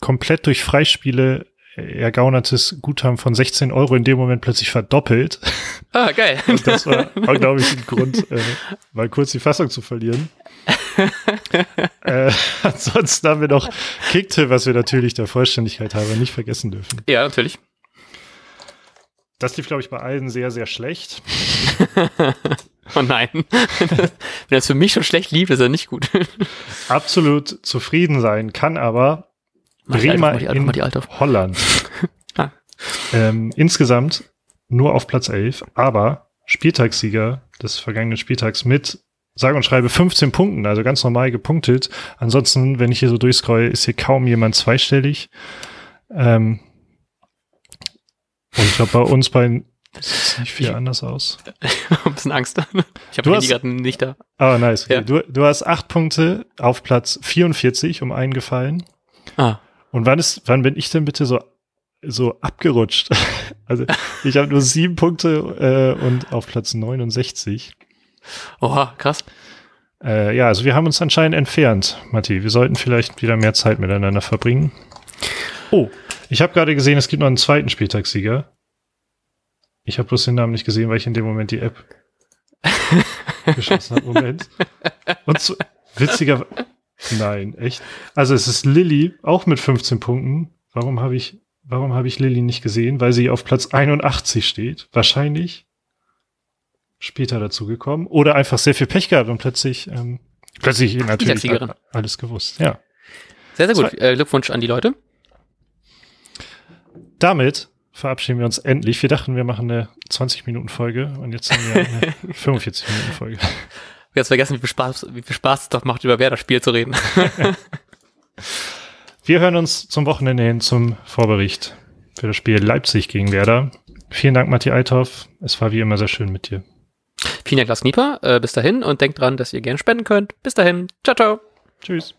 komplett durch Freispiele ergaunertes Guthaben von 16 Euro in dem Moment plötzlich verdoppelt. Ah, geil. Und das war, glaube ich, ein Grund, äh, mal kurz die Fassung zu verlieren. äh, ansonsten haben wir noch Kicktipp, was wir natürlich der Vollständigkeit halber nicht vergessen dürfen. Ja, natürlich. Das lief, glaube ich, bei allen sehr, sehr schlecht. Oh nein. Wenn das für mich schon schlecht lief, ist er nicht gut. Absolut zufrieden sein kann aber Bremer in Holland. ah. ähm, insgesamt nur auf Platz 11, aber Spieltagssieger des vergangenen Spieltags mit sage und schreibe 15 Punkten, also ganz normal gepunktet. Ansonsten, wenn ich hier so durchscroll, ist hier kaum jemand zweistellig. Ähm, und ich glaube, bei uns bei Sieht nicht viel anders aus. ein bisschen Angst. Ich habe Handy gerade nicht da. Ah, nice. Okay. Ja. Du, du hast acht Punkte auf Platz 44 um einen gefallen. Ah. Und wann ist, wann bin ich denn bitte so, so abgerutscht? also ich habe nur sieben Punkte äh, und auf Platz 69. Oha, krass. Äh, ja, also wir haben uns anscheinend entfernt, Matti. Wir sollten vielleicht wieder mehr Zeit miteinander verbringen. Oh, ich habe gerade gesehen, es gibt noch einen zweiten Spieltagssieger. Ich habe bloß den Namen nicht gesehen, weil ich in dem Moment die App geschossen hat. Moment. Und so, witziger, nein, echt. Also es ist Lilly auch mit 15 Punkten. Warum habe ich, warum habe ich Lilly nicht gesehen? Weil sie auf Platz 81 steht. Wahrscheinlich später dazu gekommen. Oder einfach sehr viel Pech gehabt und plötzlich, ähm, plötzlich natürlich alles gewusst. Ja. Sehr, sehr gut. Äh, Glückwunsch an die Leute. Damit verabschieden wir uns endlich. Wir dachten, wir machen eine 20-Minuten-Folge und jetzt haben wir eine 45-Minuten-Folge. Jetzt vergessen, wie viel Spaß, wie viel Spaß es doch macht, über Werder-Spiel zu reden. wir hören uns zum Wochenende hin zum Vorbericht für das Spiel Leipzig gegen Werder. Vielen Dank, Matti Althoff. Es war wie immer sehr schön mit dir. Vielen Dank, Lars Knieper. Äh, bis dahin und denkt dran, dass ihr gerne spenden könnt. Bis dahin. Ciao, ciao. Tschüss.